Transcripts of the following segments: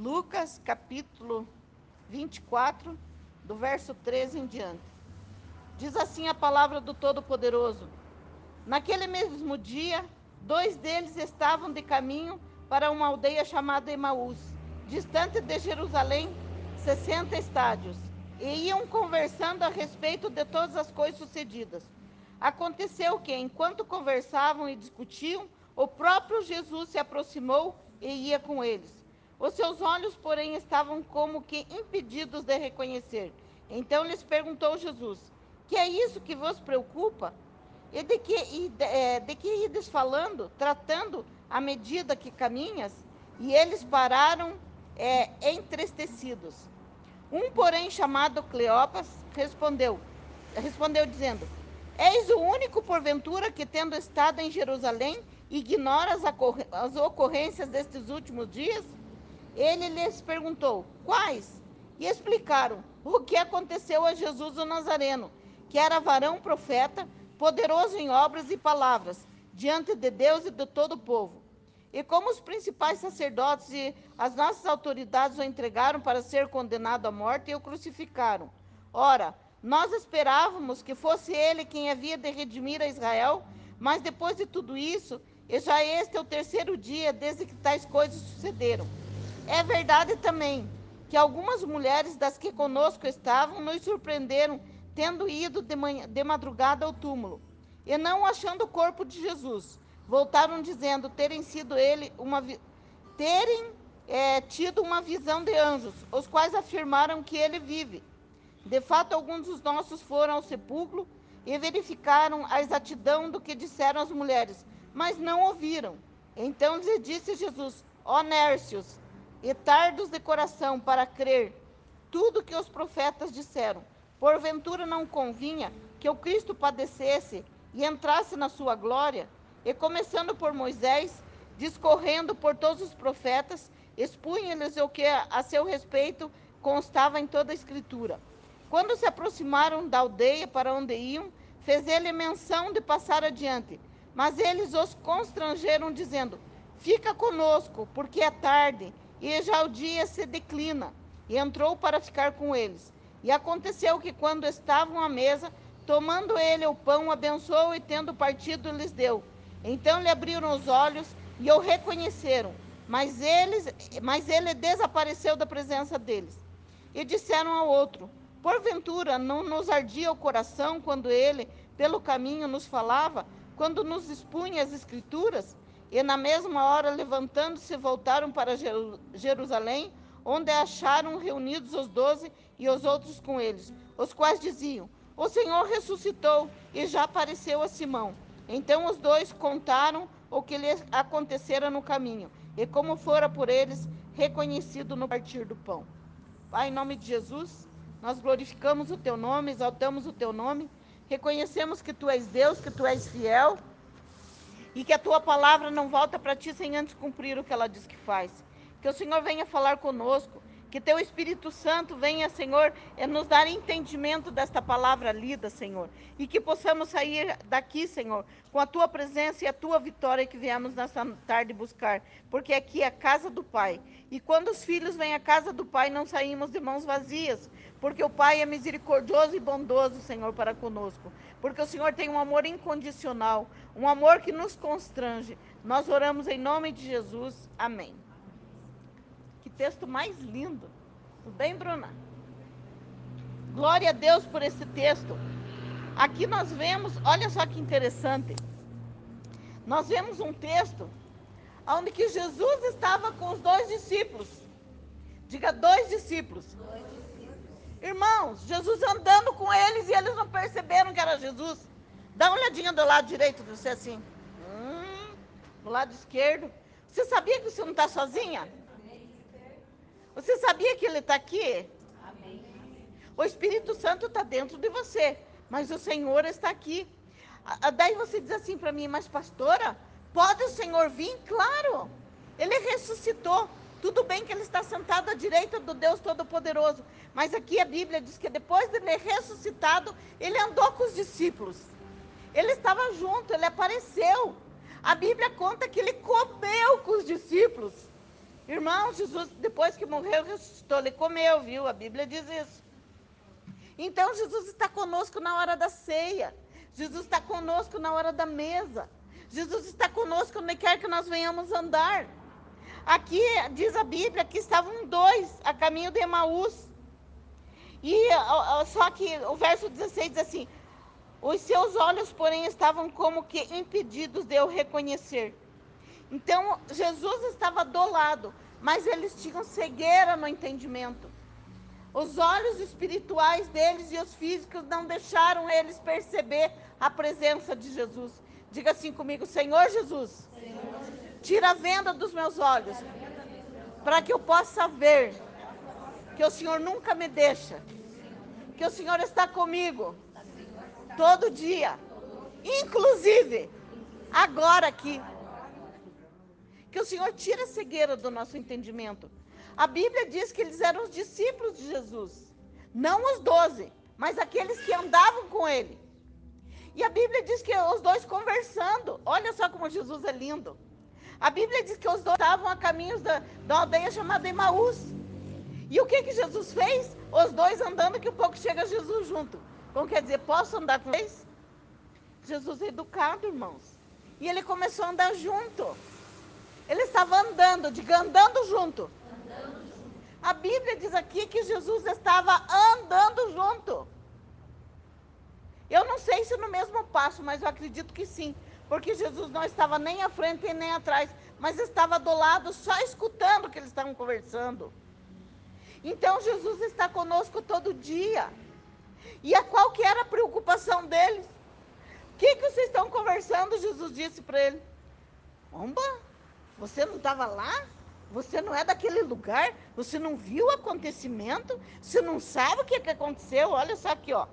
Lucas capítulo 24, do verso 13 em diante. Diz assim a palavra do Todo-Poderoso: Naquele mesmo dia, dois deles estavam de caminho para uma aldeia chamada Emaús, distante de Jerusalém, 60 estádios, e iam conversando a respeito de todas as coisas sucedidas. Aconteceu que, enquanto conversavam e discutiam, o próprio Jesus se aproximou e ia com eles. Os seus olhos, porém, estavam como que impedidos de reconhecer. Então lhes perguntou Jesus: Que é isso que vos preocupa? E de que, e de, é, de que ides falando, tratando à medida que caminhas? E eles pararam é, entristecidos. Um, porém, chamado Cleopas, respondeu, respondeu dizendo: Eis o único, porventura, que tendo estado em Jerusalém, ignora as, as ocorrências destes últimos dias? Ele lhes perguntou: Quais? E explicaram o que aconteceu a Jesus o Nazareno, que era varão profeta, poderoso em obras e palavras, diante de Deus e de todo o povo. E como os principais sacerdotes e as nossas autoridades o entregaram para ser condenado à morte e o crucificaram. Ora, nós esperávamos que fosse ele quem havia de redimir a Israel, mas depois de tudo isso, e já este é o terceiro dia desde que tais coisas sucederam. É verdade também que algumas mulheres das que conosco estavam nos surpreenderam tendo ido de, manhã, de madrugada ao túmulo, e não achando o corpo de Jesus, voltaram dizendo terem sido ele uma terem é, tido uma visão de anjos, os quais afirmaram que ele vive. De fato, alguns dos nossos foram ao sepulcro e verificaram a exatidão do que disseram as mulheres, mas não ouviram. Então lhe disse Jesus: Ó Nércios, e tardos de coração para crer tudo que os profetas disseram. Porventura não convinha que o Cristo padecesse e entrasse na sua glória? E começando por Moisés, discorrendo por todos os profetas, expunha-lhes o que a seu respeito constava em toda a Escritura. Quando se aproximaram da aldeia para onde iam, fez ele menção de passar adiante. Mas eles os constrangeram, dizendo: Fica conosco, porque é tarde, e já o dia se declina. E entrou para ficar com eles. E aconteceu que, quando estavam à mesa, tomando ele o pão, abençoou e, tendo partido, lhes deu. Então lhe abriram os olhos e o reconheceram, mas, eles, mas ele desapareceu da presença deles. E disseram ao outro: Porventura não nos ardia o coração quando ele, pelo caminho, nos falava, quando nos expunha as Escrituras? E na mesma hora, levantando-se, voltaram para Jerusalém, onde acharam reunidos os doze e os outros com eles, os quais diziam: O Senhor ressuscitou e já apareceu a Simão. Então os dois contaram o que lhes acontecera no caminho e como fora por eles reconhecido no partir do pão. Pai, em nome de Jesus, nós glorificamos o teu nome, exaltamos o teu nome, reconhecemos que tu és Deus, que tu és fiel e que a tua palavra não volta para ti sem antes cumprir o que ela diz que faz. Que o Senhor venha falar conosco, que teu Espírito Santo venha, Senhor, é nos dar entendimento desta palavra lida, Senhor. E que possamos sair daqui, Senhor, com a tua presença e a tua vitória que viemos nessa tarde buscar. Porque aqui é a casa do Pai. E quando os filhos vêm à casa do Pai, não saímos de mãos vazias. Porque o Pai é misericordioso e bondoso, Senhor, para conosco. Porque o Senhor tem um amor incondicional, um amor que nos constrange. Nós oramos em nome de Jesus. Amém texto mais lindo. Tudo bem, Bruna? Glória a Deus por esse texto. Aqui nós vemos, olha só que interessante. Nós vemos um texto onde que Jesus estava com os dois discípulos. Diga dois discípulos. Dois discípulos. Irmãos, Jesus andando com eles e eles não perceberam que era Jesus. Dá uma olhadinha do lado direito de você assim. Hum, do lado esquerdo. Você sabia que você não está sozinha? Você sabia que ele está aqui? Amém. O Espírito Santo está dentro de você, mas o Senhor está aqui. Daí você diz assim para mim, mas pastora, pode o Senhor vir? Claro, ele ressuscitou. Tudo bem que ele está sentado à direita do Deus Todo-Poderoso, mas aqui a Bíblia diz que depois de ele ressuscitado, ele andou com os discípulos. Ele estava junto, ele apareceu. A Bíblia conta que ele comeu com os discípulos. Irmão, Jesus, depois que morreu, ressuscitou, ele comeu, viu? A Bíblia diz isso. Então, Jesus está conosco na hora da ceia. Jesus está conosco na hora da mesa. Jesus está conosco onde quer que nós venhamos andar. Aqui diz a Bíblia que estavam dois a caminho de Emaús. E só que o verso 16 diz assim: Os seus olhos, porém, estavam como que impedidos de eu reconhecer. Então, Jesus estava do lado, mas eles tinham cegueira no entendimento. Os olhos espirituais deles e os físicos não deixaram eles perceber a presença de Jesus. Diga assim comigo, Senhor Jesus, tira a venda dos meus olhos, para que eu possa ver que o Senhor nunca me deixa, que o Senhor está comigo todo dia, inclusive agora aqui. Que o Senhor tira a cegueira do nosso entendimento. A Bíblia diz que eles eram os discípulos de Jesus, não os doze, mas aqueles que andavam com ele. E a Bíblia diz que os dois conversando, olha só como Jesus é lindo. A Bíblia diz que os dois estavam a caminhos da, da aldeia chamada Emaús. E o que que Jesus fez? Os dois andando, que um pouco chega Jesus junto. Como quer dizer, posso andar com vocês? Jesus é educado, irmãos. E ele começou a andar junto. Ele estava andando, diga andando junto. andando junto. A Bíblia diz aqui que Jesus estava andando junto. Eu não sei se no mesmo passo, mas eu acredito que sim. Porque Jesus não estava nem à frente e nem atrás, mas estava do lado, só escutando o que eles estavam conversando. Então Jesus está conosco todo dia. E a qual que era a preocupação deles? O que, que vocês estão conversando? Jesus disse para ele. Omba, você não estava lá? Você não é daquele lugar? Você não viu o acontecimento? Você não sabe o que, que aconteceu? Olha só aqui, ó.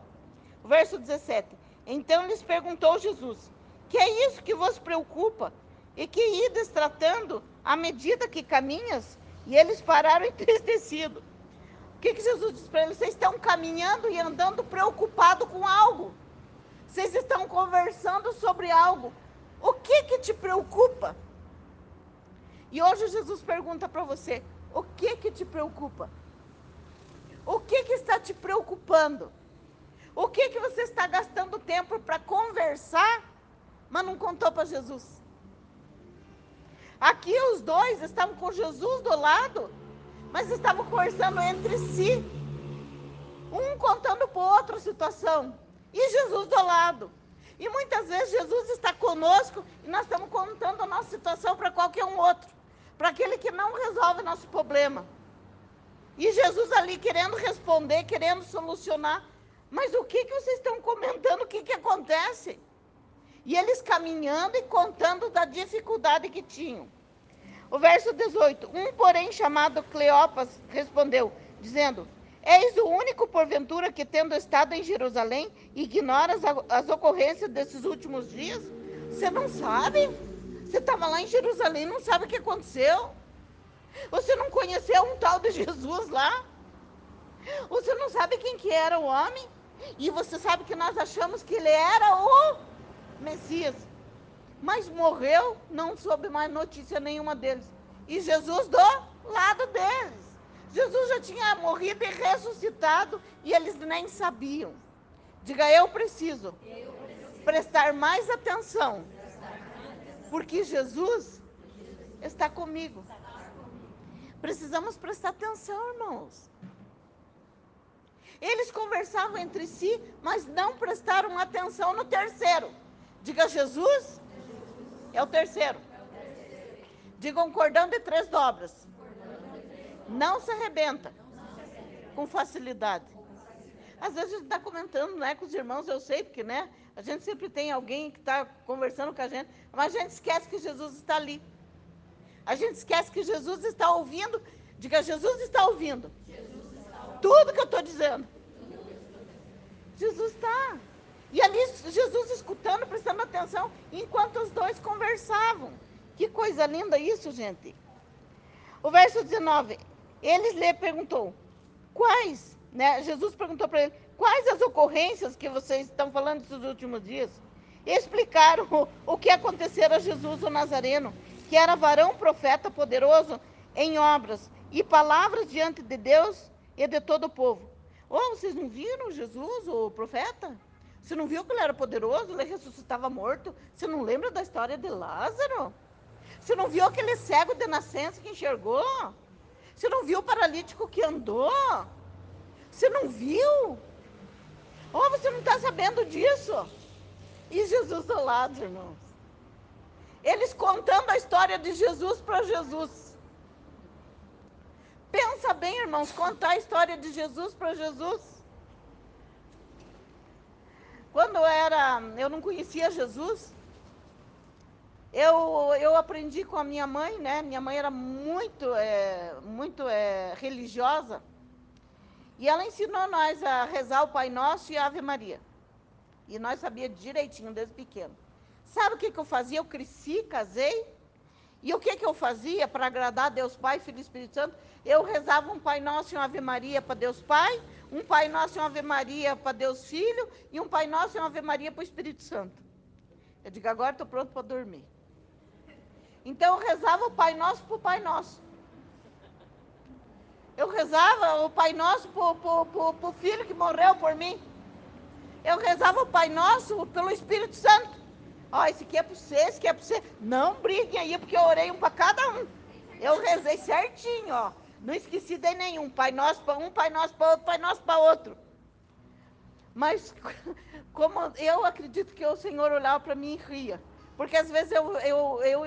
Verso 17. Então lhes perguntou Jesus: Que é isso que vos preocupa? E que ides tratando à medida que caminhas? E eles pararam entristecidos que, que Jesus disse para eles? Vocês estão caminhando e andando preocupado com algo. Vocês estão conversando sobre algo. O que que te preocupa? E hoje Jesus pergunta para você: o que que te preocupa? O que que está te preocupando? O que que você está gastando tempo para conversar, mas não contou para Jesus? Aqui os dois estavam com Jesus do lado mas estavam conversando entre si, um contando para o outro a situação, e Jesus do lado. E muitas vezes Jesus está conosco e nós estamos contando a nossa situação para qualquer um outro, para aquele que não resolve nosso problema. E Jesus ali querendo responder, querendo solucionar. Mas o que, que vocês estão comentando? O que, que acontece? E eles caminhando e contando da dificuldade que tinham. O verso 18: Um, porém, chamado Cleopas, respondeu, dizendo: És o único, porventura, que, tendo estado em Jerusalém, ignoras as ocorrências desses últimos dias? Você não sabe? Você estava lá em Jerusalém, não sabe o que aconteceu? Você não conheceu um tal de Jesus lá? Você não sabe quem que era o homem? E você sabe que nós achamos que ele era o Messias mas morreu, não soube mais notícia nenhuma deles. E Jesus do lado deles. Jesus já tinha morrido e ressuscitado e eles nem sabiam. Diga, eu preciso, eu preciso. prestar mais atenção, porque Jesus está comigo. Precisamos prestar atenção, irmãos. Eles conversavam entre si, mas não prestaram atenção no terceiro. Diga, Jesus é o terceiro. Diga um cordão de três dobras. Não se arrebenta. Com facilidade. Às vezes a gente está comentando né, com os irmãos, eu sei, porque né, a gente sempre tem alguém que está conversando com a gente, mas a gente esquece que Jesus está ali. A gente esquece que Jesus está ouvindo. Diga, Jesus está ouvindo. Tudo que eu estou dizendo. Jesus está. E ali Jesus escutando, prestando atenção, enquanto os dois conversavam. Que coisa linda isso, gente. O verso 19, eles lhe perguntou, quais, né? Jesus perguntou para ele, quais as ocorrências que vocês estão falando nesses últimos dias? E explicaram o, o que acontecera a Jesus o Nazareno, que era varão profeta poderoso em obras e palavras diante de Deus e de todo o povo. Oh, vocês não viram Jesus, o profeta? Você não viu que ele era poderoso? Ele ressuscitava morto? Você não lembra da história de Lázaro? Você não viu aquele cego de nascença que enxergou? Você não viu o paralítico que andou? Você não viu? Oh, você não está sabendo disso? E Jesus do lado, irmãos. Eles contando a história de Jesus para Jesus. Pensa bem, irmãos, contar a história de Jesus para Jesus. Quando eu era, eu não conhecia Jesus, eu, eu aprendi com a minha mãe, né? Minha mãe era muito, é, muito é, religiosa. E ela ensinou nós a rezar o Pai Nosso e a Ave Maria. E nós sabíamos direitinho desde pequeno. Sabe o que, que eu fazia? Eu cresci, casei. E o que, que eu fazia para agradar Deus Pai, Filho e Espírito Santo? Eu rezava um Pai Nosso e uma Ave Maria para Deus Pai, um Pai Nosso e uma Ave Maria para Deus Filho, e um Pai Nosso e uma Ave Maria para o Espírito Santo. Eu digo, agora estou pronto para dormir. Então eu rezava o Pai Nosso para o Pai Nosso. Eu rezava o Pai Nosso para o filho que morreu por mim. Eu rezava o Pai Nosso pelo Espírito Santo. Ó, oh, esse aqui é para você, esse aqui é para você. Não briguem aí, porque eu orei um para cada um. Eu rezei certinho, ó. Não esqueci de nenhum. Pai Nosso para um, Pai Nosso para outro, Pai Nosso para outro. Mas como eu acredito que o Senhor olhava para mim e ria. Porque às vezes eu, eu, eu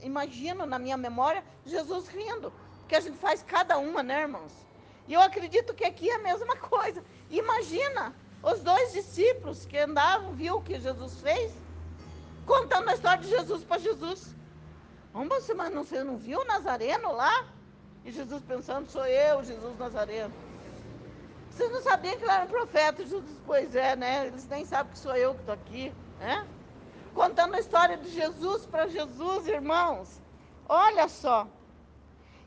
imagino na minha memória Jesus rindo. Porque a gente faz cada uma, né, irmãos? E eu acredito que aqui é a mesma coisa. Imagina os dois discípulos que andavam, viu o que Jesus fez, contando a história de Jesus para Jesus. Vamos, mas não, você não viu o Nazareno lá? E Jesus pensando, sou eu, Jesus Nazareno. Vocês não sabiam que ele era um profeta? Jesus, pois é, né? Eles nem sabem que sou eu que estou aqui, né? contando a história de Jesus para Jesus, irmãos. Olha só.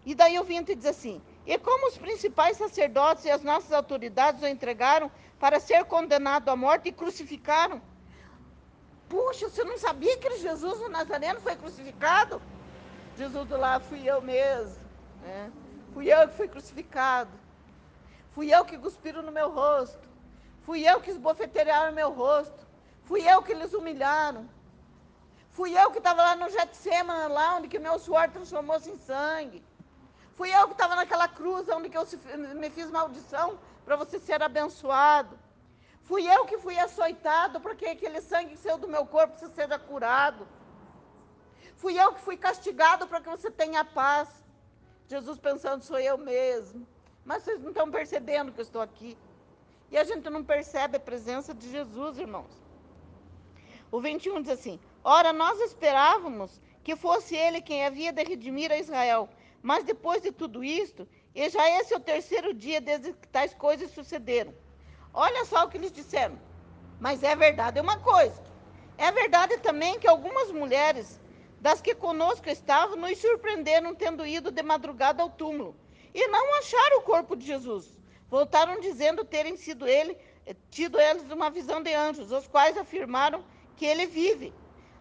E daí vim te dizer assim: e como os principais sacerdotes e as nossas autoridades o entregaram para ser condenado à morte e crucificaram? Puxa, você não sabia que Jesus o Nazareno foi crucificado? Jesus do lá, fui eu mesmo. Né? Fui eu que fui crucificado. Fui eu que cuspiram no meu rosto. Fui eu que esbofetearam meu rosto. Fui eu que eles humilharam. Fui eu que estava lá no Getsemane, lá onde que meu suor transformou-se em sangue. Fui eu que estava naquela cruz onde eu me fiz maldição para você ser abençoado. Fui eu que fui açoitado para que aquele sangue que saiu do meu corpo você seja curado. Fui eu que fui castigado para que você tenha paz. Jesus pensando, sou eu mesmo. Mas vocês não estão percebendo que eu estou aqui. E a gente não percebe a presença de Jesus, irmãos. O 21 diz assim: Ora, nós esperávamos que fosse ele quem havia de redimir a Israel. Mas depois de tudo isto, e já esse é o terceiro dia desde que tais coisas sucederam. Olha só o que eles disseram. Mas é verdade uma coisa. É verdade também que algumas mulheres das que conosco estavam nos surpreenderam tendo ido de madrugada ao túmulo e não acharam o corpo de Jesus. Voltaram dizendo terem sido ele, tido eles uma visão de anjos, os quais afirmaram que ele vive.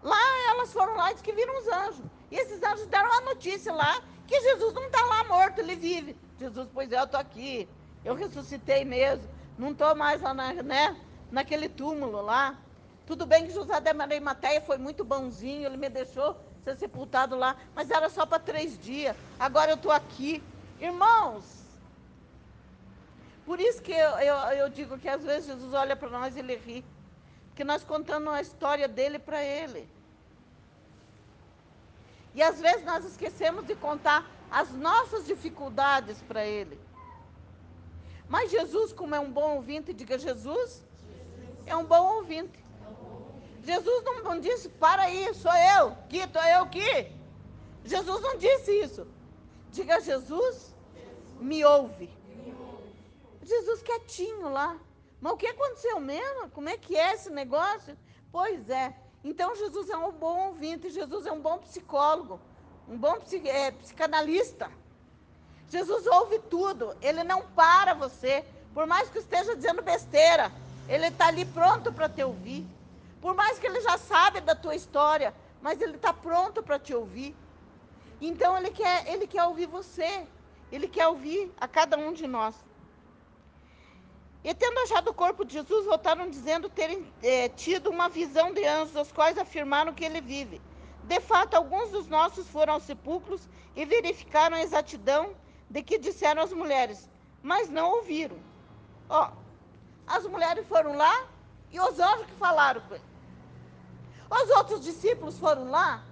Lá elas foram lá e que viram os anjos. E esses anjos deram a notícia lá que Jesus não está lá morto, ele vive. Jesus, pois é, eu estou aqui. Eu ressuscitei mesmo. Não estou mais lá na, né, naquele túmulo lá. Tudo bem que José de Arimateia foi muito bonzinho, ele me deixou ser sepultado lá, mas era só para três dias. Agora eu estou aqui. Irmãos, por isso que eu, eu, eu digo que às vezes Jesus olha para nós e ele ri que nós contamos a história dele para ele. E às vezes nós esquecemos de contar as nossas dificuldades para ele. Mas Jesus, como é um bom ouvinte, diga Jesus, é um bom ouvinte. Jesus não, disse, para aí, sou eu, que estou eu aqui. Jesus não disse isso. Diga Jesus, me ouve. Jesus quietinho lá. Mas o que aconteceu mesmo? Como é que é esse negócio? Pois é. Então Jesus é um bom ouvinte, Jesus é um bom psicólogo, um bom é, psicanalista. Jesus ouve tudo, ele não para você, por mais que esteja dizendo besteira, ele está ali pronto para te ouvir. Por mais que ele já sabe da tua história, mas ele está pronto para te ouvir. Então ele quer, ele quer ouvir você. Ele quer ouvir a cada um de nós. E tendo achado o corpo de Jesus, voltaram dizendo terem é, tido uma visão de anjos, os quais afirmaram que ele vive. De fato, alguns dos nossos foram aos sepulcros e verificaram a exatidão de que disseram as mulheres, mas não ouviram. Ó, as mulheres foram lá e os anjos que falaram com ele. Os outros discípulos foram lá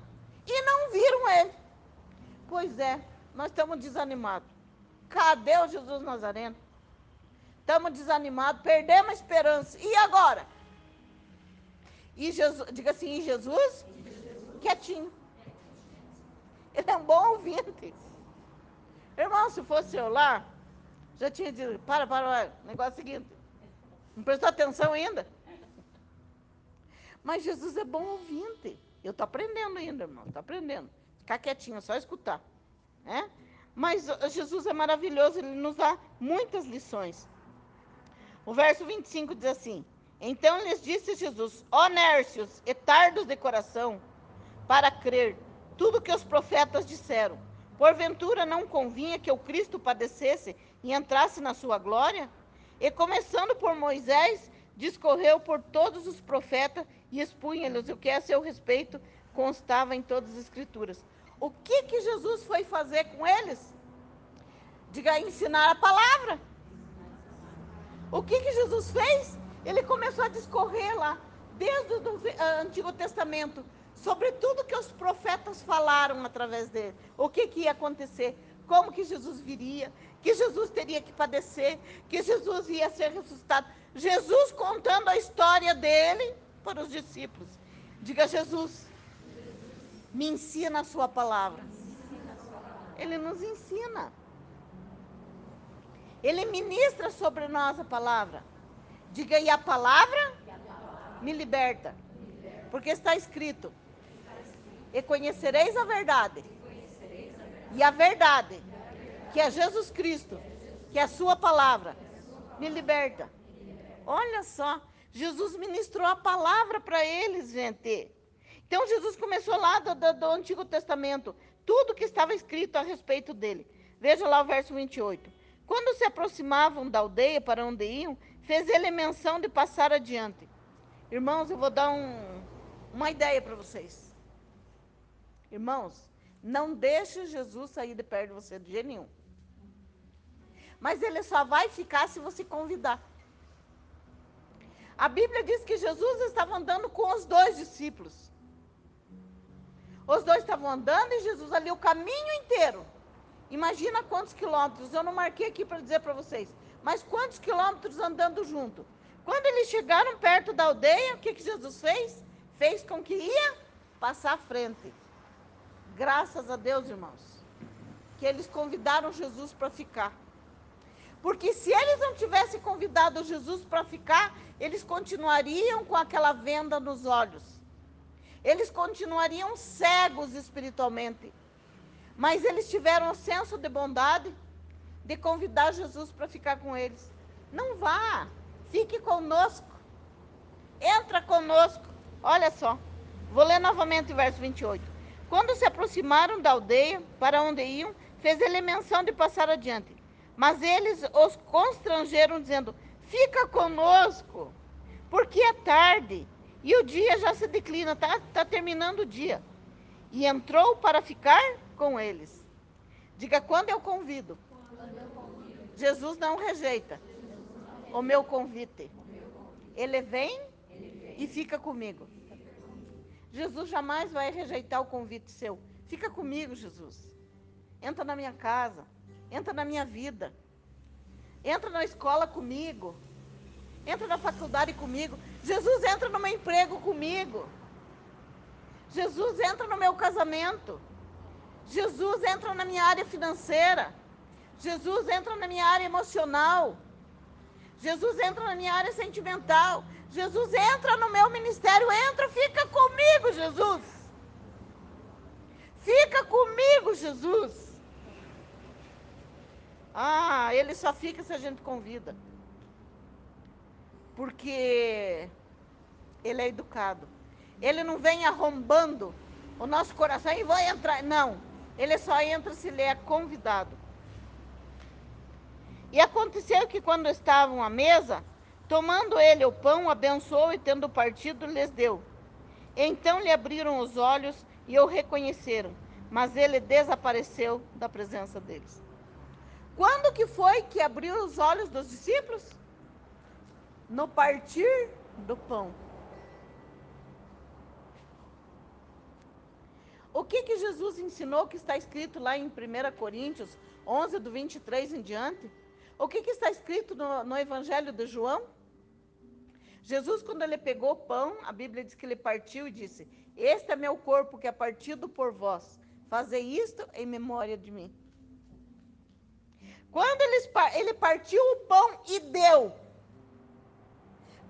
e não viram ele. Pois é, nós estamos desanimados. Cadê o Jesus Nazareno? Estamos desanimados, perdemos a esperança. E agora? E Jesus, diga assim, e Jesus? Quietinho. Ele é um bom ouvinte. Irmão, se fosse eu lá, já tinha dito, para, para, para, negócio seguinte. Não prestou atenção ainda? Mas Jesus é bom ouvinte. Eu estou aprendendo ainda, irmão, estou aprendendo. Ficar quietinho, só escutar. Né? Mas Jesus é maravilhoso, ele nos dá muitas lições. O verso 25 diz assim: Então lhes disse Jesus: Ó Nércios e tardos de coração, para crer tudo que os profetas disseram. Porventura não convinha que o Cristo padecesse e entrasse na sua glória? E começando por Moisés, discorreu por todos os profetas e expunha-lhes o que a seu respeito constava em todas as escrituras. O que que Jesus foi fazer com eles? Diga, ensinar a palavra. O que que Jesus fez? Ele começou a discorrer lá, desde o ah, Antigo Testamento, sobre tudo que os profetas falaram através dele. O que, que ia acontecer, como que Jesus viria, que Jesus teria que padecer, que Jesus ia ser ressuscitado. Jesus contando a história dele para os discípulos. Diga, Jesus, me ensina a sua palavra. Ele nos ensina. Ele ministra sobre nós a palavra. Diga, e a palavra me liberta. Porque está escrito: e conhecereis a verdade. E a verdade, que é Jesus Cristo, que é a sua palavra, me liberta. Olha só, Jesus ministrou a palavra para eles, gente. Então Jesus começou lá do, do, do, Antigo Testamento, tudo que estava escrito a respeito dele. Veja lá o verso 28. Quando se aproximavam da aldeia para onde iam, fez ele menção de passar adiante. Irmãos, eu vou dar um, uma ideia para vocês. Irmãos, não deixe Jesus sair de perto de você de jeito nenhum. Mas ele só vai ficar se você convidar. A Bíblia diz que Jesus estava andando com os dois discípulos. Os dois estavam andando e Jesus ali o caminho inteiro. Imagina quantos quilômetros. Eu não marquei aqui para dizer para vocês. Mas quantos quilômetros andando junto. Quando eles chegaram perto da aldeia, o que, que Jesus fez? Fez com que ia passar à frente. Graças a Deus, irmãos, que eles convidaram Jesus para ficar. Porque se eles não tivessem convidado Jesus para ficar, eles continuariam com aquela venda nos olhos. Eles continuariam cegos espiritualmente. Mas eles tiveram o senso de bondade de convidar Jesus para ficar com eles. Não vá, fique conosco. Entra conosco. Olha só. Vou ler novamente o verso 28. Quando se aproximaram da aldeia para onde iam, fez ele menção de passar adiante. Mas eles os constrangeram, dizendo: Fica conosco, porque é tarde e o dia já se declina, está tá terminando o dia. E entrou para ficar com eles. Diga quando eu convido. Jesus não rejeita o meu convite. Ele vem e fica comigo. Jesus jamais vai rejeitar o convite seu. Fica comigo, Jesus. Entra na minha casa. Entra na minha vida. Entra na escola comigo. Entra na faculdade comigo. Jesus entra no meu emprego comigo. Jesus entra no meu casamento. Jesus entra na minha área financeira. Jesus entra na minha área emocional. Jesus entra na minha área sentimental. Jesus entra no meu ministério, entra, fica comigo, Jesus. Fica comigo, Jesus. Ah, ele só fica se a gente convida. Porque ele é educado. Ele não vem arrombando o nosso coração e vai entrar. Não. Ele só entra se ele é convidado. E aconteceu que quando estavam à mesa, tomando ele o pão, abençoou e tendo partido, lhes deu. Então lhe abriram os olhos e o reconheceram, mas ele desapareceu da presença deles. Quando que foi que abriu os olhos dos discípulos? No partir do pão. O que, que Jesus ensinou que está escrito lá em 1 Coríntios 11, do 23 em diante? O que, que está escrito no, no Evangelho de João? Jesus, quando ele pegou o pão, a Bíblia diz que ele partiu e disse: Este é meu corpo que é partido por vós. Fazei isto em memória de mim. Quando eles, ele partiu o pão e deu.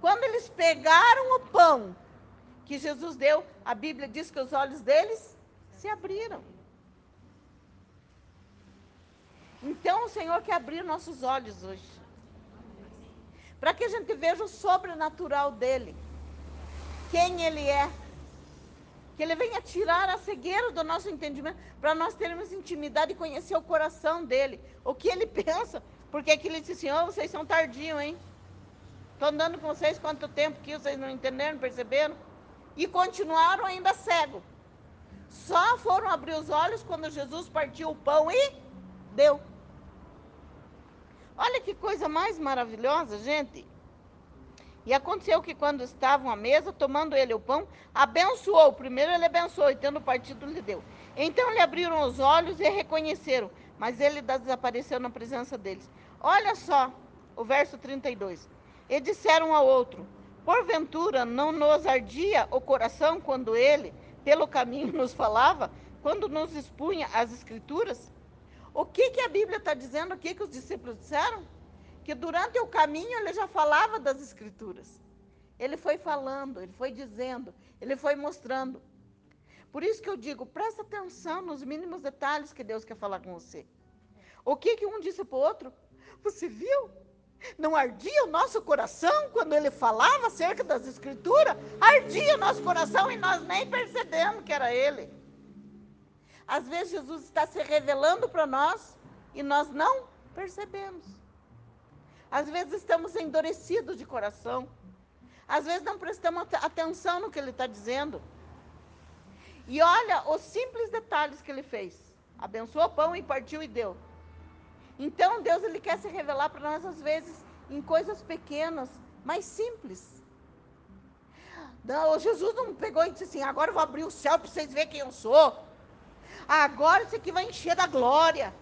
Quando eles pegaram o pão que Jesus deu, a Bíblia diz que os olhos deles se abriram. Então o Senhor quer abrir nossos olhos hoje. Para que a gente veja o sobrenatural dele. Quem ele é. Que ele venha tirar a cegueira do nosso entendimento. Para nós termos intimidade e conhecer o coração dele. O que ele pensa. Porque aqui ele disse assim: oh, vocês são tardios, hein? Estou andando com vocês quanto tempo que vocês não entenderam, perceberam? E continuaram ainda cego. Só foram abrir os olhos quando Jesus partiu o pão e deu. Olha que coisa mais maravilhosa, gente. E aconteceu que quando estavam à mesa, tomando ele o pão, abençoou. Primeiro ele abençoou, e tendo partido lhe deu. Então lhe abriram os olhos e reconheceram, mas ele desapareceu na presença deles. Olha só o verso 32. E disseram ao outro: Porventura não nos ardia o coração quando ele, pelo caminho, nos falava, quando nos expunha as Escrituras? O que, que a Bíblia está dizendo aqui que os discípulos disseram? Que durante o caminho ele já falava das Escrituras. Ele foi falando, ele foi dizendo, ele foi mostrando. Por isso que eu digo, presta atenção nos mínimos detalhes que Deus quer falar com você. O que, que um disse para o outro? Você viu? Não ardia o nosso coração quando ele falava acerca das escrituras? Ardia o nosso coração e nós nem percebemos que era ele. Às vezes Jesus está se revelando para nós e nós não percebemos. Às vezes estamos endurecidos de coração. Às vezes não prestamos atenção no que ele está dizendo. E olha os simples detalhes que ele fez. Abençoou o pão e partiu e deu. Então Deus ele quer se revelar para nós às vezes em coisas pequenas, mas simples. Não, Jesus não pegou e disse assim: agora eu vou abrir o céu para vocês verem quem eu sou. Agora isso aqui vai encher da glória.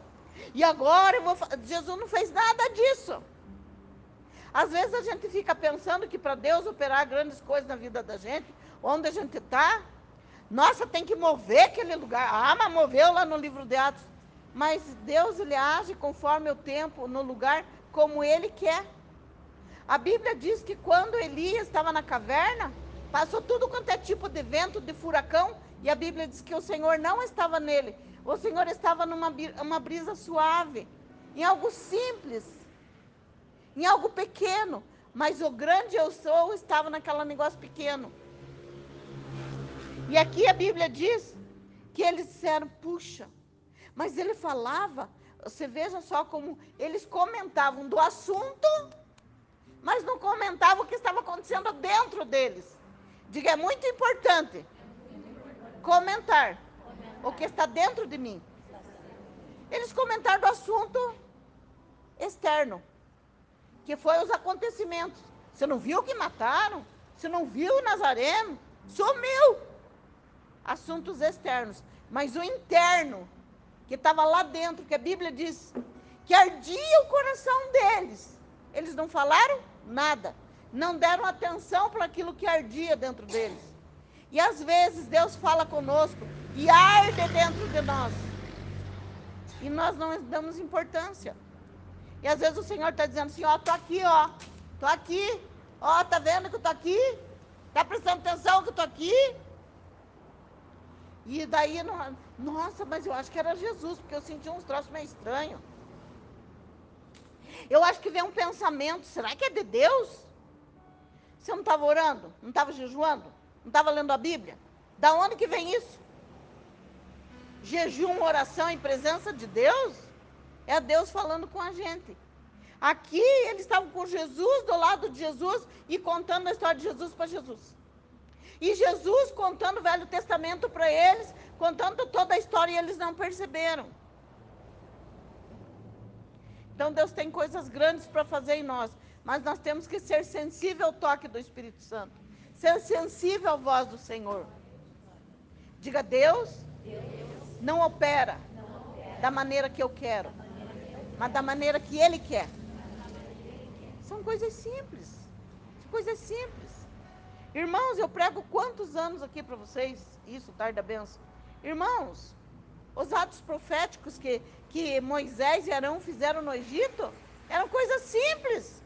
E agora eu vou. Jesus não fez nada disso. Às vezes a gente fica pensando que para Deus operar grandes coisas na vida da gente, onde a gente está, nossa, tem que mover aquele lugar. Ah, mas moveu lá no livro de Atos mas Deus ele age conforme o tempo, no lugar, como ele quer. A Bíblia diz que quando Elias estava na caverna, passou tudo quanto é tipo de vento, de furacão, e a Bíblia diz que o Senhor não estava nele. O Senhor estava numa uma brisa suave, em algo simples, em algo pequeno, mas o grande eu sou estava naquele negócio pequeno. E aqui a Bíblia diz que eles disseram: puxa, mas ele falava, você veja só como eles comentavam do assunto, mas não comentavam o que estava acontecendo dentro deles. Diga, é muito importante comentar o que está dentro de mim. Eles comentaram do assunto externo, que foi os acontecimentos. Você não viu que mataram? Você não viu o Nazareno? Sumiu! Assuntos externos. Mas o interno que estava lá dentro, que a Bíblia diz que ardia o coração deles. Eles não falaram nada, não deram atenção para aquilo que ardia dentro deles. E às vezes Deus fala conosco e arde dentro de nós. E nós não damos importância. E às vezes o Senhor está dizendo assim, ó, tô aqui, ó, tô aqui, ó, tá vendo que eu tô aqui? Tá prestando atenção que eu tô aqui? E daí, nossa, mas eu acho que era Jesus, porque eu senti uns troços meio estranhos. Eu acho que vem um pensamento, será que é de Deus? Você não estava orando? Não estava jejuando? Não estava lendo a Bíblia? Da onde que vem isso? jejum, oração e presença de Deus, é Deus falando com a gente. Aqui eles estavam com Jesus, do lado de Jesus, e contando a história de Jesus para Jesus. E Jesus contando o Velho Testamento para eles, contando toda a história, e eles não perceberam. Então Deus tem coisas grandes para fazer em nós, mas nós temos que ser sensível ao toque do Espírito Santo, ser sensível à voz do Senhor. Diga, Deus, não opera da maneira que eu quero, mas da maneira que Ele quer. São coisas simples. Coisas simples. Irmãos, eu prego quantos anos aqui para vocês? Isso, tarde da benção. Irmãos, os atos proféticos que, que Moisés e Arão fizeram no Egito eram coisas simples.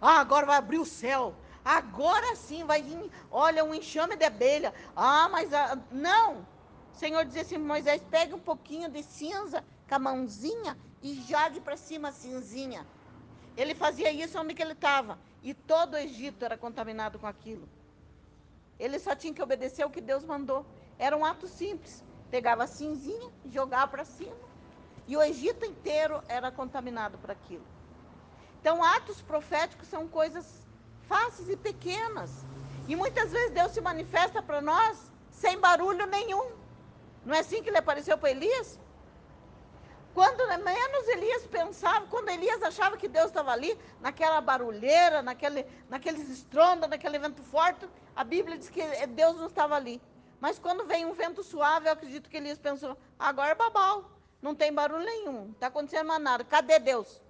Ah, agora vai abrir o céu. Agora sim vai vir, olha, um enxame de abelha. Ah, mas ah, não. O Senhor dizia assim: Moisés, pega um pouquinho de cinza com a mãozinha e jogue para cima a cinzinha. Ele fazia isso onde que ele estava. E todo o Egito era contaminado com aquilo. Ele só tinha que obedecer o que Deus mandou. Era um ato simples. Pegava a cinzinha, jogava para cima. E o Egito inteiro era contaminado por aquilo. Então, atos proféticos são coisas fáceis e pequenas. E muitas vezes Deus se manifesta para nós sem barulho nenhum. Não é assim que ele apareceu para Elias? Quando menos Elias pensava, quando Elias achava que Deus estava ali, naquela barulheira, naquele, naqueles estrondos, naquele vento forte, a Bíblia diz que Deus não estava ali. Mas quando vem um vento suave, eu acredito que Elias pensou, agora é babau, não tem barulho nenhum, está acontecendo mais nada, cadê Deus?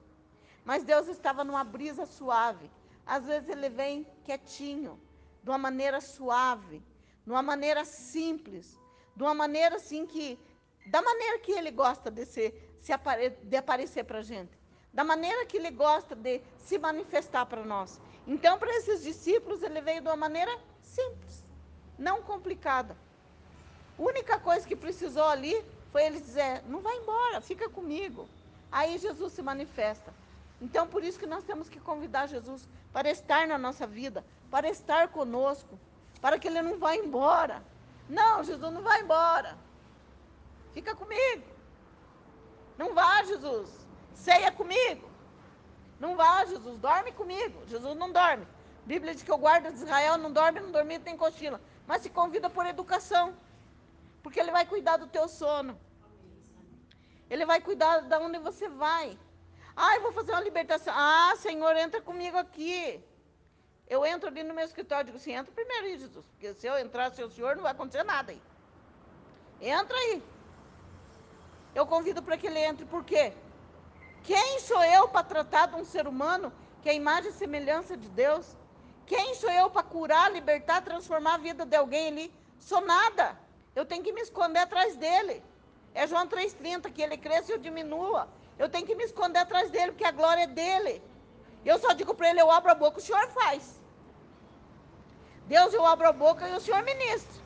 Mas Deus estava numa brisa suave. Às vezes ele vem quietinho, de uma maneira suave, de uma maneira simples, de uma maneira assim que, da maneira que ele gosta de ser se apare de aparecer para a gente, da maneira que ele gosta de se manifestar para nós. Então, para esses discípulos, ele veio de uma maneira simples, não complicada. A única coisa que precisou ali foi ele dizer: não vai embora, fica comigo. Aí Jesus se manifesta. Então, por isso que nós temos que convidar Jesus para estar na nossa vida, para estar conosco, para que ele não vá embora. Não, Jesus não vai embora. Fica comigo. Não vá, Jesus. Ceia comigo. Não vá, Jesus. Dorme comigo. Jesus não dorme. Bíblia diz que o guarda de Israel não dorme, não dormir, tem cochila. Mas se convida por educação. Porque ele vai cuidar do teu sono. Ele vai cuidar de onde você vai. Ah, eu vou fazer uma libertação. Ah, Senhor, entra comigo aqui. Eu entro ali no meu escritório e digo assim, entra primeiro aí, Jesus. Porque se eu entrar sem o Senhor, não vai acontecer nada aí. Entra aí. Eu convido para que ele entre, por quê? Quem sou eu para tratar de um ser humano que é a imagem e semelhança de Deus? Quem sou eu para curar, libertar, transformar a vida de alguém ali? Sou nada. Eu tenho que me esconder atrás dele. É João 3,30, que ele cresça e eu diminua. Eu tenho que me esconder atrás dele, porque a glória é dele. Eu só digo para ele, eu abro a boca, o senhor faz. Deus, eu abro a boca e o senhor ministra.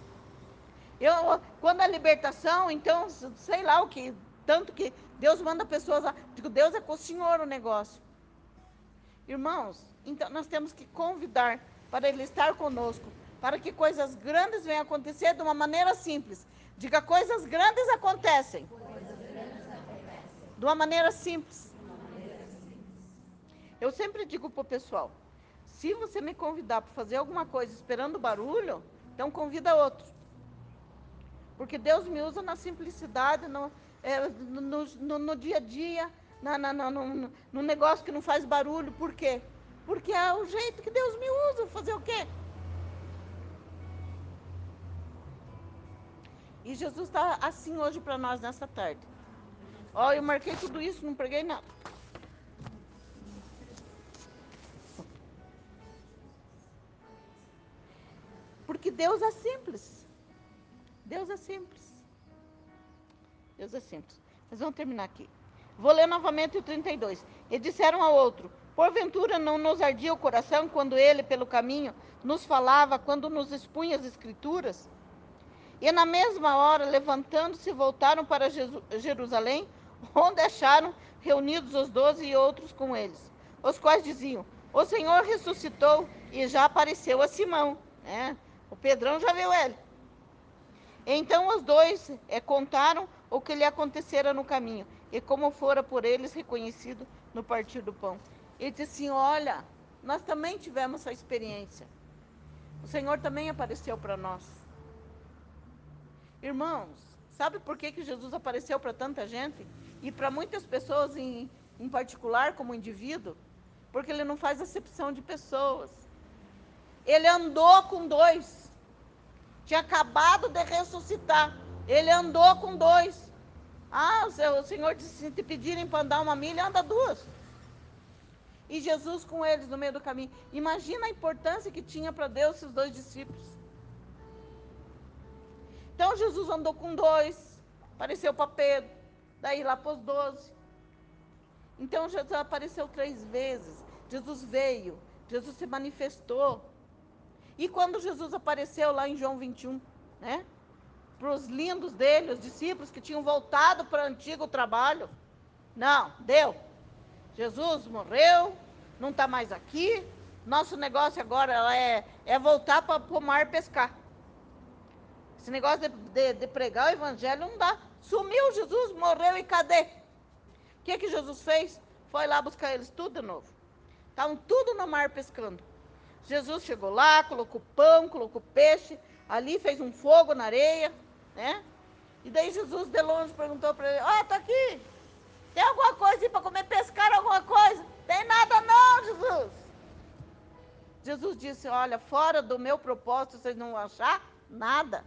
Eu, quando a libertação, então, sei lá o que, tanto que Deus manda pessoas. Digo, Deus é com o Senhor o negócio. Irmãos, então nós temos que convidar para Ele estar conosco, para que coisas grandes venham acontecer de uma maneira simples. Diga, coisas grandes acontecem. De uma maneira simples. Eu sempre digo para o pessoal, se você me convidar para fazer alguma coisa esperando barulho, então convida outro. Porque Deus me usa na simplicidade, no, é, no, no, no, dia a dia, na, na, no, no negócio que não faz barulho. Por quê? Porque é o jeito que Deus me usa. Fazer o quê? E Jesus está assim hoje para nós nessa tarde. Ó, eu marquei tudo isso, não preguei nada. Porque Deus é simples. Deus é simples. Deus é simples. Mas vamos terminar aqui. Vou ler novamente o 32. E disseram ao outro: Porventura não nos ardia o coração quando ele, pelo caminho, nos falava, quando nos expunha as Escrituras? E na mesma hora, levantando-se, voltaram para Jerusalém, onde acharam reunidos os doze e outros com eles, os quais diziam: O Senhor ressuscitou e já apareceu a Simão. É, o Pedrão já viu ele. Então os dois é, contaram o que lhe acontecera no caminho e como fora por eles reconhecido no partir do pão. Ele disse assim: Olha, nós também tivemos essa experiência. O Senhor também apareceu para nós. Irmãos, sabe por que, que Jesus apareceu para tanta gente? E para muitas pessoas em, em particular, como indivíduo? Porque ele não faz acepção de pessoas. Ele andou com dois. Tinha acabado de ressuscitar. Ele andou com dois. Ah, o Senhor disse: se te pedirem para andar uma milha, anda duas. E Jesus com eles no meio do caminho. Imagina a importância que tinha para Deus esses dois discípulos. Então Jesus andou com dois, apareceu para Pedro, daí lá para os doze. Então Jesus apareceu três vezes. Jesus veio, Jesus se manifestou. E quando Jesus apareceu lá em João 21, né? Para os lindos dele, os discípulos que tinham voltado para o antigo trabalho. Não, deu. Jesus morreu, não está mais aqui. Nosso negócio agora é, é voltar para o mar pescar. Esse negócio de, de, de, pregar o evangelho não dá. Sumiu Jesus, morreu e cadê? O que, que Jesus fez? Foi lá buscar eles tudo de novo. Estavam tudo no mar pescando. Jesus chegou lá, colocou pão, colocou peixe, ali fez um fogo na areia, né? E daí Jesus de longe perguntou para ele, ó, oh, aqui, tem alguma coisa aí para comer, pescar alguma coisa? Tem nada não, Jesus. Jesus disse, olha, fora do meu propósito vocês não vão achar nada.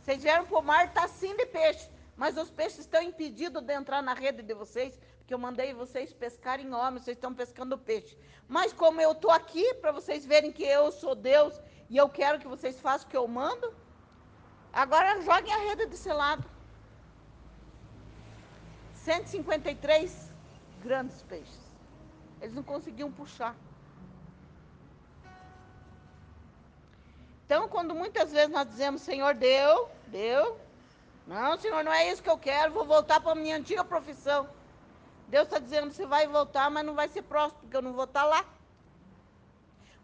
Vocês vieram para o mar, está sim de peixe, mas os peixes estão impedidos de entrar na rede de vocês, que eu mandei vocês pescarem homens, vocês estão pescando peixe. Mas como eu estou aqui para vocês verem que eu sou Deus e eu quero que vocês façam o que eu mando, agora joguem a rede desse lado. 153 grandes peixes. Eles não conseguiam puxar. Então, quando muitas vezes nós dizemos, Senhor, deu, deu. Não, Senhor, não é isso que eu quero, vou voltar para a minha antiga profissão. Deus está dizendo, você vai voltar, mas não vai ser próximo, porque eu não vou estar lá.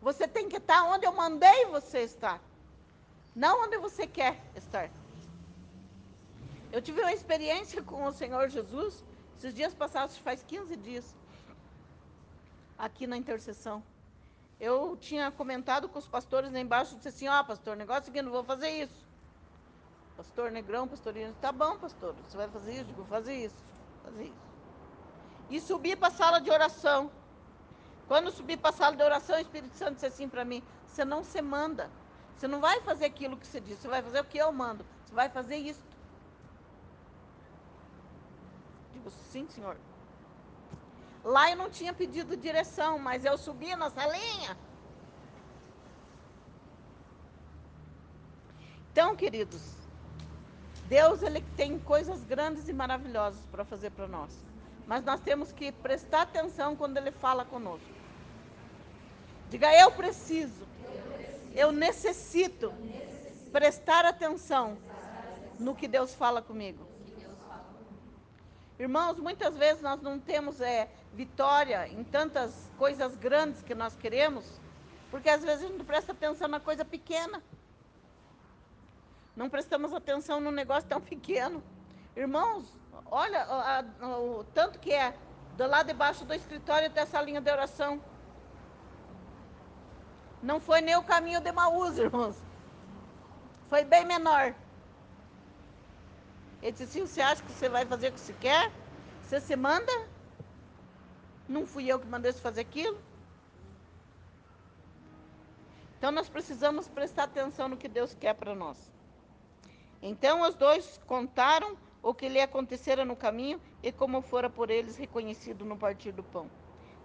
Você tem que estar onde eu mandei você estar. Não onde você quer estar. Eu tive uma experiência com o Senhor Jesus, esses dias passados, faz 15 dias, aqui na intercessão. Eu tinha comentado com os pastores lá embaixo, disse assim, ó, oh, pastor, negócio é o seguinte, não vou fazer isso. Pastor Negrão, pastorinho, tá bom, pastor, você vai fazer isso? Eu vou fazer isso, fazer isso e subi para a sala de oração. Quando subi para a sala de oração, o Espírito Santo disse assim para mim: Você não se manda. Você não vai fazer aquilo que você disse, você vai fazer o que eu mando. Você vai fazer isso. Digo, sim, senhor. Lá eu não tinha pedido direção, mas eu subi na salinha. Então, queridos, Deus ele tem coisas grandes e maravilhosas para fazer para nós. Mas nós temos que prestar atenção quando ele fala conosco. Diga, eu preciso, eu necessito prestar atenção no que Deus fala comigo. Irmãos, muitas vezes nós não temos é, vitória em tantas coisas grandes que nós queremos, porque às vezes a gente não presta atenção na coisa pequena. Não prestamos atenção num negócio tão pequeno. Irmãos, olha a, a, o tanto que é do lado de baixo do escritório até essa linha de oração. Não foi nem o caminho de Maús, irmãos. Foi bem menor. Ele disse assim, você acha que você vai fazer o que você quer? Você se manda? Não fui eu que mandei você fazer aquilo? Então nós precisamos prestar atenção no que Deus quer para nós. Então os dois contaram o que lhe acontecera no caminho e como fora por eles reconhecido no partir do pão.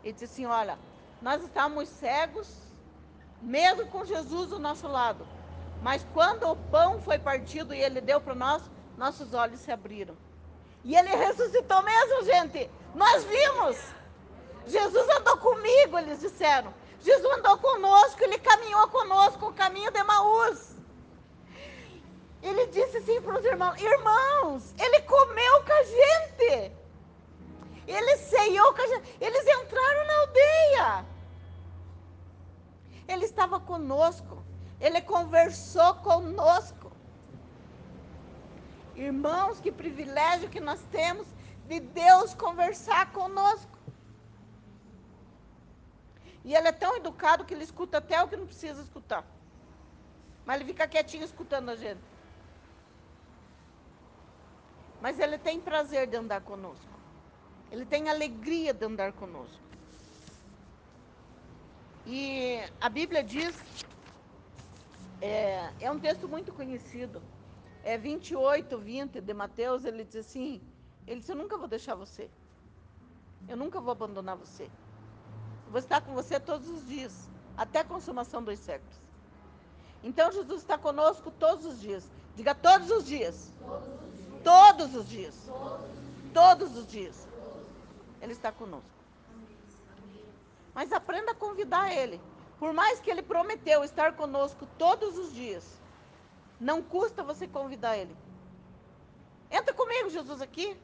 Ele disse assim: Olha, nós estávamos cegos, mesmo com Jesus do nosso lado, mas quando o pão foi partido e ele deu para nós, nossos olhos se abriram. E ele ressuscitou mesmo, gente. Nós vimos. Jesus andou comigo, eles disseram. Jesus andou conosco, ele caminhou conosco o caminho de Maús. Ele disse assim para os irmãos: Irmãos, ele comeu com a gente. Ele ceiou com a gente. Eles entraram na aldeia. Ele estava conosco. Ele conversou conosco. Irmãos, que privilégio que nós temos de Deus conversar conosco. E ele é tão educado que ele escuta até o que não precisa escutar. Mas ele fica quietinho escutando a gente. Mas ele tem prazer de andar conosco. Ele tem alegria de andar conosco. E a Bíblia diz, é, é um texto muito conhecido, é 28, 20 de Mateus, ele diz assim, ele disse, eu nunca vou deixar você. Eu nunca vou abandonar você. Eu vou estar com você todos os dias, até a consumação dos séculos. Então Jesus está conosco todos os dias. Diga todos os dias. Todos os dias. Todos os dias. Ele está conosco. Mas aprenda a convidar Ele. Por mais que Ele prometeu estar conosco todos os dias, não custa você convidar Ele. Entra comigo, Jesus, aqui.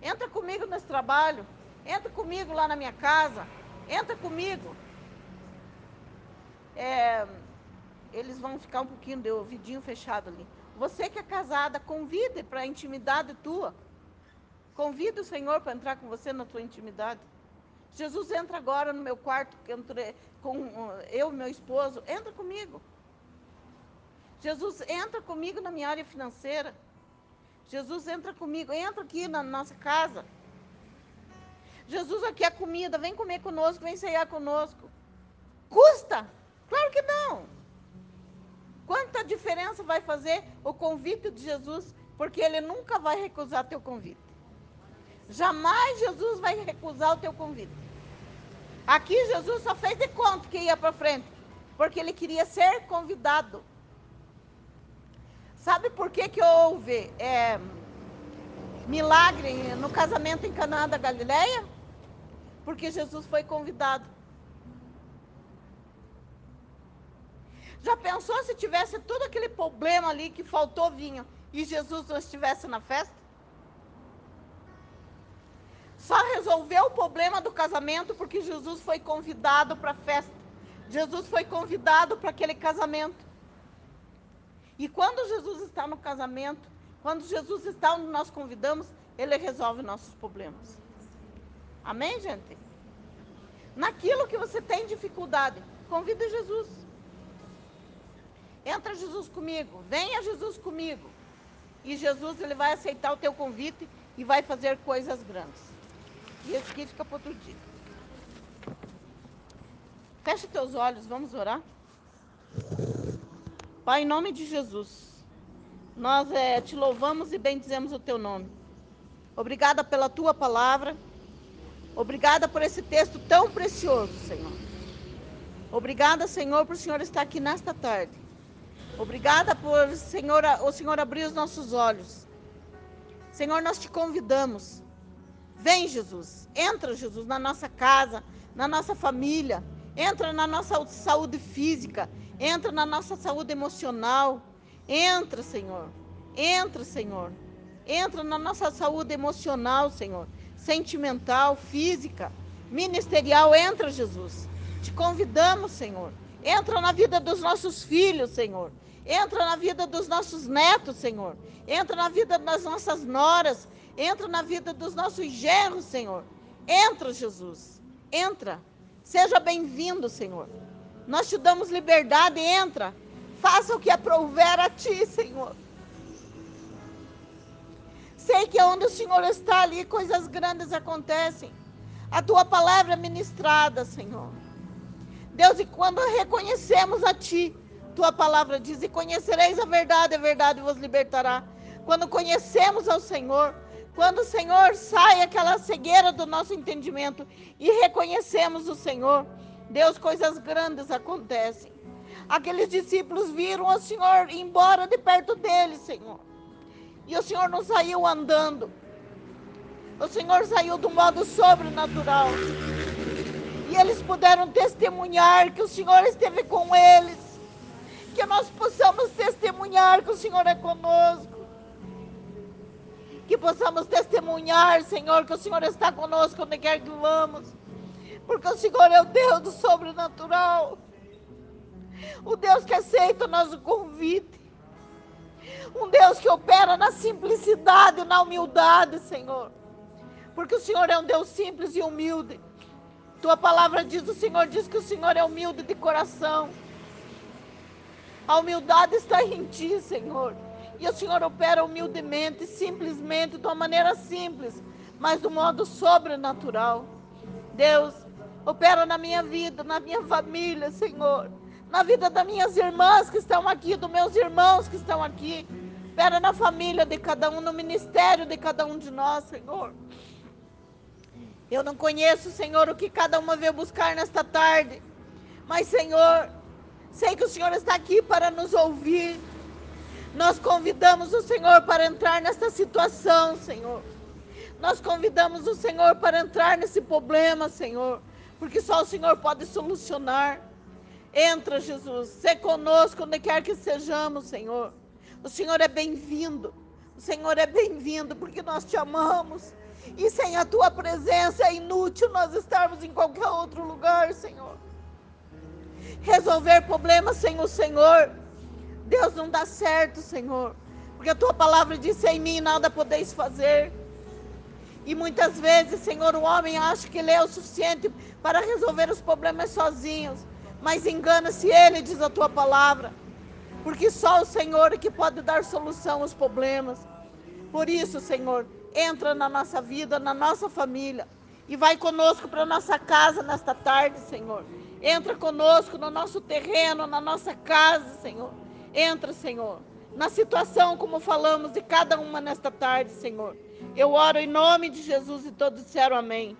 Entra comigo nesse trabalho. Entra comigo lá na minha casa. Entra comigo. É, eles vão ficar um pouquinho de ouvidinho fechado ali. Você que é casada, convide para a intimidade tua. Convida o Senhor para entrar com você na tua intimidade. Jesus entra agora no meu quarto com eu e meu esposo. Entra comigo. Jesus entra comigo na minha área financeira. Jesus entra comigo, entra aqui na nossa casa. Jesus aqui é comida, vem comer conosco, vem ceiar conosco. Custa? Claro que não. Quanta diferença vai fazer o convite de Jesus? Porque ele nunca vai recusar teu convite. Jamais Jesus vai recusar o teu convite. Aqui Jesus só fez de conta que ia para frente, porque ele queria ser convidado. Sabe por que, que houve é, milagre no casamento em Canaã da Galileia? Porque Jesus foi convidado. Já pensou se tivesse todo aquele problema ali que faltou vinho e Jesus não estivesse na festa? Só resolveu o problema do casamento porque Jesus foi convidado para a festa. Jesus foi convidado para aquele casamento. E quando Jesus está no casamento, quando Jesus está onde nós convidamos, ele resolve nossos problemas. Amém, gente? Naquilo que você tem dificuldade, convida Jesus. Entra Jesus comigo, venha Jesus comigo. E Jesus ele vai aceitar o teu convite e vai fazer coisas grandes. E esse aqui fica para outro dia. Feche teus olhos, vamos orar. Pai, em nome de Jesus, nós é, te louvamos e bendizemos o teu nome. Obrigada pela tua palavra. Obrigada por esse texto tão precioso, Senhor. Obrigada, Senhor, por o Senhor estar aqui nesta tarde. Obrigada por Senhor, o Senhor abrir os nossos olhos. Senhor, nós te convidamos. Vem, Jesus. Entra, Jesus, na nossa casa, na nossa família. Entra na nossa saúde física entra na nossa saúde emocional. Entra, Senhor. Entra, Senhor. Entra na nossa saúde emocional, Senhor. Sentimental, física, ministerial. Entra, Jesus. Te convidamos, Senhor. Entra na vida dos nossos filhos, Senhor. Entra na vida dos nossos netos, Senhor. Entra na vida das nossas noras. Entra na vida dos nossos genros, Senhor. Entra, Jesus. Entra. Seja bem-vindo, Senhor. Nós te damos liberdade, entra. Faça o que aprouver a ti, Senhor. Sei que onde o Senhor está ali, coisas grandes acontecem. A tua palavra é ministrada, Senhor. Deus, e quando reconhecemos a ti, tua palavra diz: E conhecereis a verdade, a verdade vos libertará. Quando conhecemos ao Senhor, quando o Senhor sai aquela cegueira do nosso entendimento e reconhecemos o Senhor, Deus, coisas grandes acontecem. Aqueles discípulos viram o Senhor embora de perto deles, Senhor. E o Senhor não saiu andando. O Senhor saiu do modo sobrenatural. E eles puderam testemunhar que o Senhor esteve com eles. Que nós possamos testemunhar que o Senhor é conosco. Que possamos testemunhar, Senhor, que o Senhor está conosco onde quer que vamos porque o Senhor é o Deus do sobrenatural. O Deus que aceita o nosso convite. Um Deus que opera na simplicidade, na humildade, Senhor. Porque o Senhor é um Deus simples e humilde. Tua palavra diz, o Senhor diz que o Senhor é humilde de coração. A humildade está em ti, Senhor. E o Senhor opera humildemente, simplesmente, de uma maneira simples, mas do modo sobrenatural. Deus, opera na minha vida, na minha família, Senhor. Na vida das minhas irmãs que estão aqui, dos meus irmãos que estão aqui. Opera na família de cada um, no ministério de cada um de nós, Senhor. Eu não conheço, Senhor, o que cada uma veio buscar nesta tarde. Mas, Senhor, sei que o Senhor está aqui para nos ouvir. Nós convidamos o Senhor para entrar nessa situação, Senhor. Nós convidamos o Senhor para entrar nesse problema, Senhor, porque só o Senhor pode solucionar. Entra, Jesus, se conosco onde quer que sejamos, Senhor. O Senhor é bem-vindo. O Senhor é bem-vindo porque nós te amamos. E sem a tua presença é inútil nós estarmos em qualquer outro lugar, Senhor. Resolver problemas sem o Senhor, Deus não dá certo, Senhor. Porque a tua palavra diz: em mim nada podeis fazer. E muitas vezes, Senhor, o homem acha que ele é o suficiente para resolver os problemas sozinhos. Mas engana-se ele, diz a tua palavra. Porque só o Senhor é que pode dar solução aos problemas. Por isso, Senhor, entra na nossa vida, na nossa família. E vai conosco para nossa casa nesta tarde, Senhor. Entra conosco no nosso terreno, na nossa casa, Senhor. Entra, Senhor. Na situação, como falamos, de cada uma nesta tarde, Senhor. Eu oro em nome de Jesus e todos disseram amém.